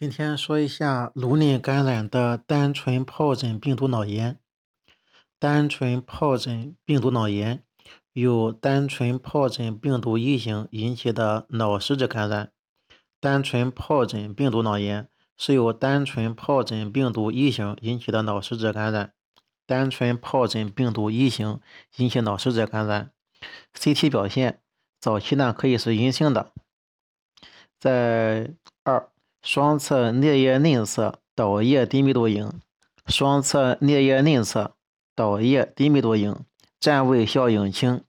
今天说一下颅内感染的单纯疱疹病毒脑炎。单纯疱疹病毒脑炎由单纯疱疹病毒一型引起的脑实质感染。单纯疱疹病毒脑炎是由单纯疱疹病毒一型引起的脑实质感染。单纯疱疹病毒一型引起脑实质感染。CT 表现早期呢可以是阴性的，在二。双侧颞叶内侧倒叶低密度影，双侧颞叶内侧倒叶低密度影，占位效应轻。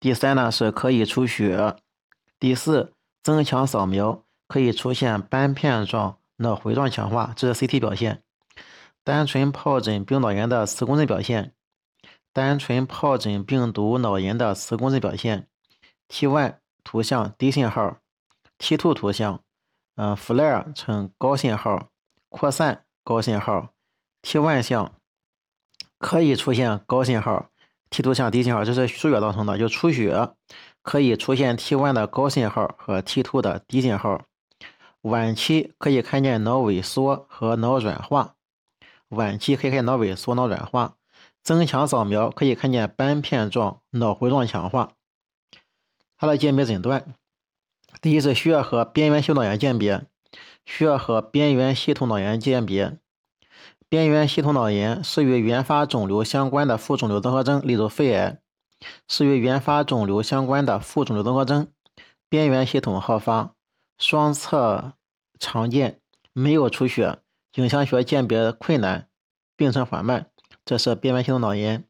第三呢是可以出血。第四，增强扫描可以出现斑片状脑回状强化，这是 CT 表现。单纯疱疹病脑炎的磁共振表现，单纯疱疹病毒脑炎的磁共振表现，T1 图像低信号，T2 图像。嗯，flare 呈高信号，扩散高信号，T1 项可以出现高信号，T2 项低信号，这是输血造成的，就出血可以出现 T1 的高信号和 T2 的低信号。晚期可以看见脑萎缩和脑软化，晚期可以看见脑萎缩、脑软化。增强扫描可以看见斑片状脑回状强化。它的鉴别诊断。第一是血和边缘系统脑炎鉴别，血和边缘系统脑炎鉴别，边缘系统脑炎是与原发肿瘤相关的副肿瘤综合征，例如肺癌，是与原发肿瘤相关的副肿瘤综合征，边缘系统好发，双侧常见，没有出血，影像学鉴别困难，病程缓慢，这是边缘系统脑炎。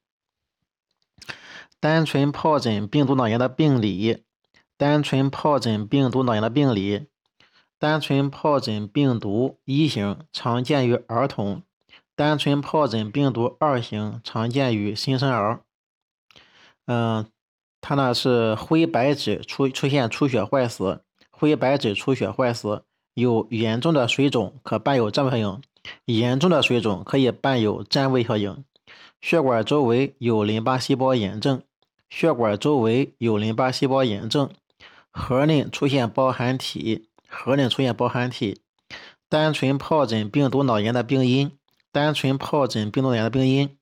单纯疱疹病毒脑炎的病理。单纯疱疹病毒脑炎的病理，单纯疱疹病毒一型常见于儿童，单纯疱疹病毒二型常见于新生儿。嗯，它呢是灰白质出出现出血坏死，灰白质出血坏死，有严重的水肿，可伴有占位效应，严重的水肿可以伴有占位效应，血管周围有淋巴细胞炎症，血管周围有淋巴细胞炎症。核内出现包含体，核内出现包含体。单纯疱疹病毒脑炎的病因，单纯疱疹病毒脑炎的病因，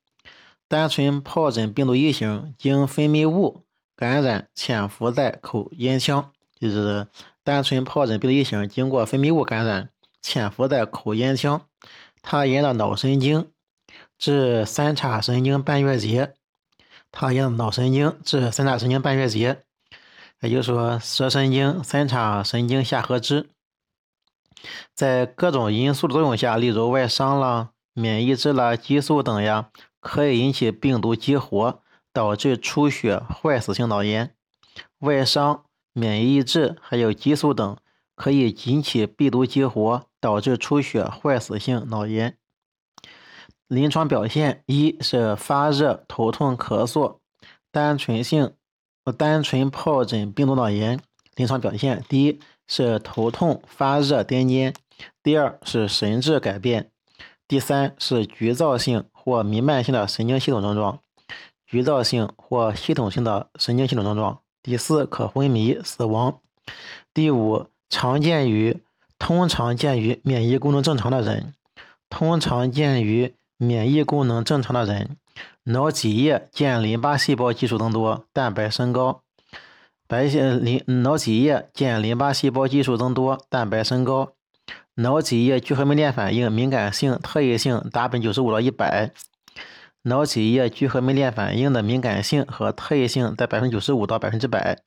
单纯疱疹病毒一型经分泌物感染潜伏在口咽腔，就是单纯疱疹病毒一型经过分泌物感染潜伏在口咽腔，它沿着脑神经至三叉神经半月节，它沿着脑神经至三叉神经半月节。也就是说，舌神经、三叉神经下颌支，在各种因素的作用下，例如外伤啦、免疫质啦、激素等呀，可以引起病毒激活，导致出血坏死性脑炎。外伤、免疫质还有激素等，可以引起病毒激活，导致出血坏死性脑炎。临床表现一是发热、头痛、咳嗽，单纯性。单纯疱疹病毒脑炎临床表现：第一是头痛、发热、癫痫；第二是神志改变；第三是局灶性或弥漫性的神经系统症状，局灶性或系统性的神经系统症状；第四可昏迷、死亡；第五常见于通常见于免疫功能正常的人，通常见于免疫功能正常的人。脑脊液见淋巴细胞基数增多，蛋白升高。白细淋脑脊液见淋巴细胞基数增多，蛋白升高。脑脊液聚合酶链反应敏感性、特异性达百分之九十五到一百。脑脊液聚合酶链反应的敏感性和特异性在百分之九十五到百分之百。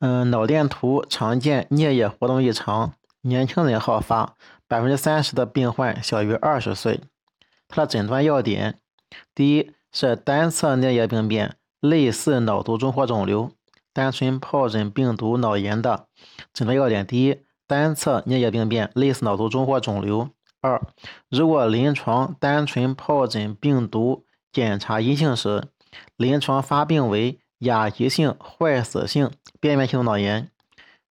嗯，脑电图常见颞叶活动异常，年轻人好发，百分之三十的病患小于二十岁。它的诊断要点。第一是单侧颞叶病变，类似脑卒中或肿瘤，单纯疱疹病毒脑炎的诊断要点：第一，单侧颞叶病变，类似脑卒中或肿瘤；二，如果临床单纯疱疹病毒检查阴性时，临床发病为亚急性坏死性边缘性脑炎，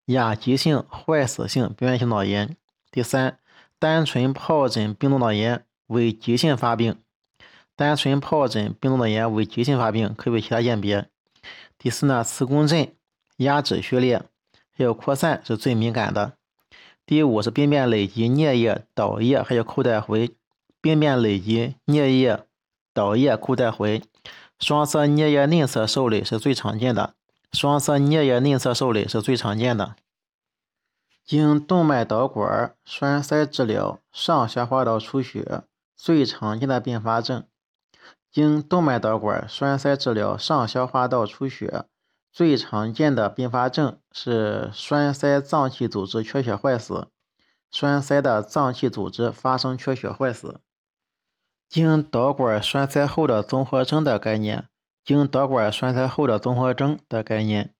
亚急性坏死性边缘性脑炎；第三，单纯疱疹病毒脑炎为急性发病。单纯疱疹病毒的炎为急性发病，可以为其他鉴别。第四呢，磁共振压止序列还有扩散是最敏感的。第五是病变累及颞叶、岛叶还有扣带回。病变累及颞叶、岛叶、扣带回。双侧颞叶内侧受累是最常见的。双侧颞叶内侧受累是最常见的。经动脉导管栓塞治疗上消化道出血最常见的并发症。经动脉导管栓塞治疗上消化道出血最常见的并发症是栓塞脏器组织缺血坏死。栓塞的脏器组织发生缺血坏死。经导管栓塞后的综合征的概念。经导管栓塞后的综合征的概念。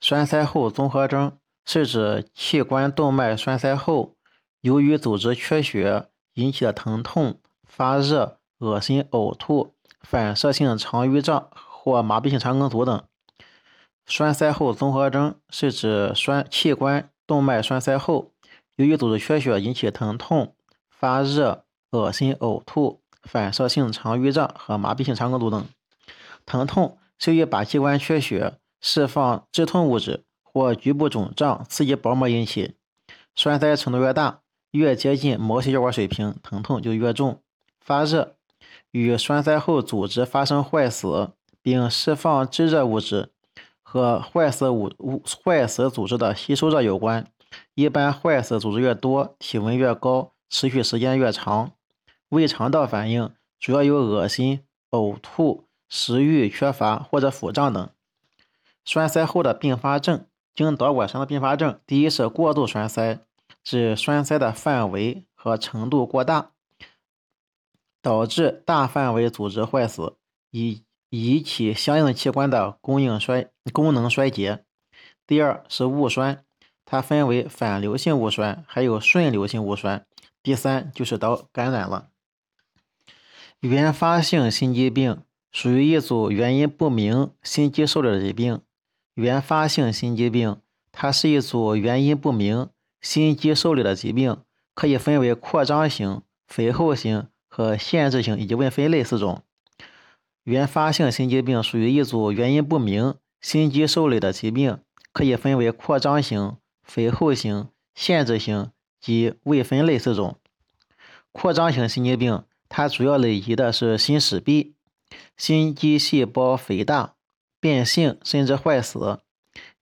栓塞后综合征。是指器官动脉栓塞后，由于组织缺血引起的疼痛、发热、恶心、呕吐、反射性肠淤胀或麻痹性肠梗阻等。栓塞后综合征是指栓器官动脉栓塞后，由于组织缺血引起疼痛、发热、恶心、呕吐、反射性肠淤胀和麻痹性肠梗阻等。疼痛是由于靶器官缺血释放致痛物质。或局部肿胀刺激薄膜引起，栓塞程度越大，越接近毛细血管水平，疼痛就越重。发热与栓塞后组织发生坏死，并释放致热物质和坏死物物坏死组织的吸收热有关。一般坏死组织越多，体温越高，持续时间越长。胃肠道反应主要有恶心、呕吐、食欲缺乏或者腹胀等。栓塞后的并发症。经导管栓的并发症，第一是过度栓塞，指栓塞的范围和程度过大，导致大范围组织坏死，以引起相应器官的供应衰功能衰竭。第二是误栓，它分为反流性误栓，还有顺流性误栓。第三就是导感染了。原发性心肌病属于一组原因不明心肌受累的疾病。原发性心肌病，它是一组原因不明心肌受累的疾病，可以分为扩张型、肥厚型和限制性以及未分类四种。原发性心肌病属于一组原因不明心肌受累的疾病，可以分为扩张型、肥厚型、限制型及未分类四种。扩张型心肌病，它主要累及的是心室壁，心肌细胞肥大。变性甚至坏死，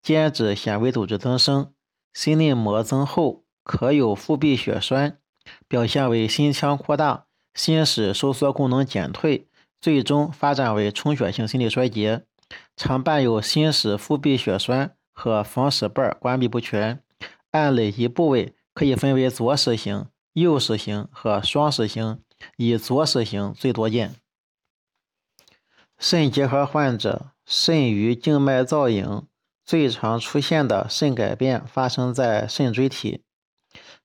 间质纤维组织增生，心内膜增厚，可有腹壁血栓，表现为心腔扩大，心室收缩功能减退，最终发展为充血性心力衰竭。常伴有心室腹壁血栓和房室瓣关闭不全。按累及部位可以分为左室型、右室型和双室型，以左室型最多见。肾结核患者。肾盂静脉造影最常出现的肾改变发生在肾椎体。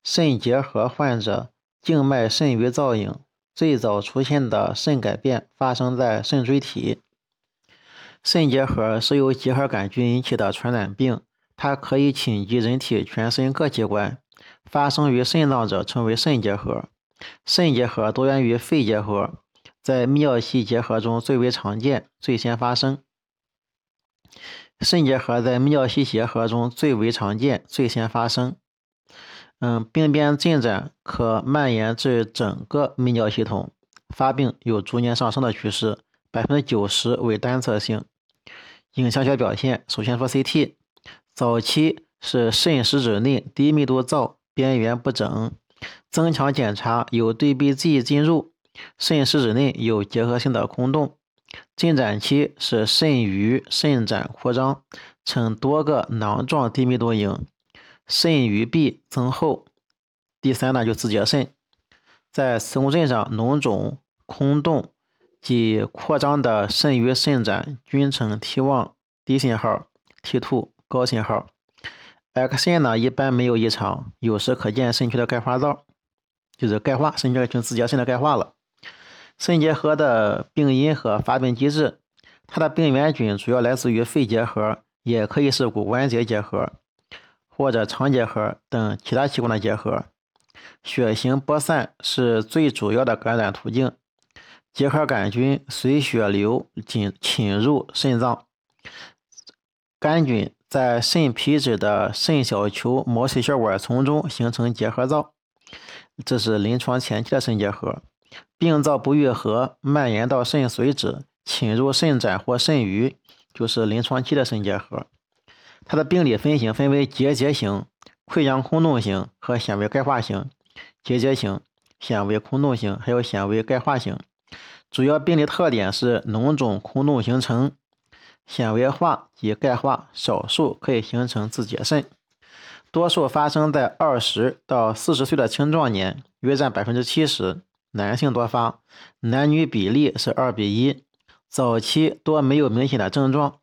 肾结核患者静脉肾盂造影最早出现的肾改变发生在肾椎体。肾结核是由结核杆菌引起的传染病，它可以侵及人体全身各器官。发生于肾脏者称为肾结核。肾结核多源于肺结核，在泌尿系结核中最为常见，最先发生。肾结核在泌尿系结核中最为常见，最先发生。嗯，病变进展可蔓延至整个泌尿系统，发病有逐年上升的趋势，百分之九十为单侧性。影像学表现，首先说 CT，早期是肾实质内低密度灶，边缘不整。增强检查有对臂剂进入，肾实质内有结合性的空洞。进展期是肾盂肾展扩张，呈多个囊状低密度影，肾盂壁增厚。第三呢，就自结肾，在磁共振上脓肿、空洞及扩张的肾盂肾展均呈 T1 低信号，T2 高信号。X 线呢一般没有异常，有时可见肾区的钙化灶，就是钙化，肾区就自结肾的钙化了。肾结核的病因和发病机制，它的病原菌主要来自于肺结核，也可以是骨关节结核或者肠结核等其他器官的结核。血型播散是最主要的感染途径，结核杆菌随血流进侵入肾脏，杆菌在肾皮质的肾小球毛细血管丛中形成结核灶，这是临床前期的肾结核。病灶不愈合，蔓延到肾髓质，侵入肾盏或肾盂，就是临床期的肾结核。它的病理分型分为结节型、溃疡空洞型和纤维钙化型。结节型、纤维空洞型还有纤维钙化型。主要病理特点是脓肿空洞形成。纤维化及钙化少数可以形成自结肾，多数发生在二十到四十岁的青壮年，约占百分之七十，男性多发，男女比例是二比一。早期多没有明显的症状，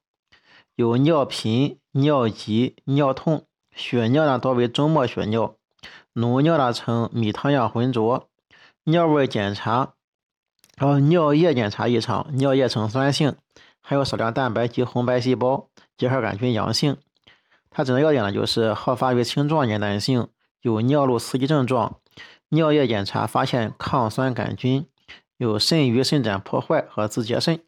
有尿频、尿急、尿痛，血尿呢多为中末血尿，脓尿呢呈米汤样浑浊，尿味检查，哦，尿液检查异常，尿液呈酸性。还有少量蛋白及红白细胞，结核杆菌阳性。它诊断要点呢，就是好发于青壮年男性，有尿路刺激症状，尿液检查发现抗酸杆菌，有肾盂肾盏破坏和自结肾。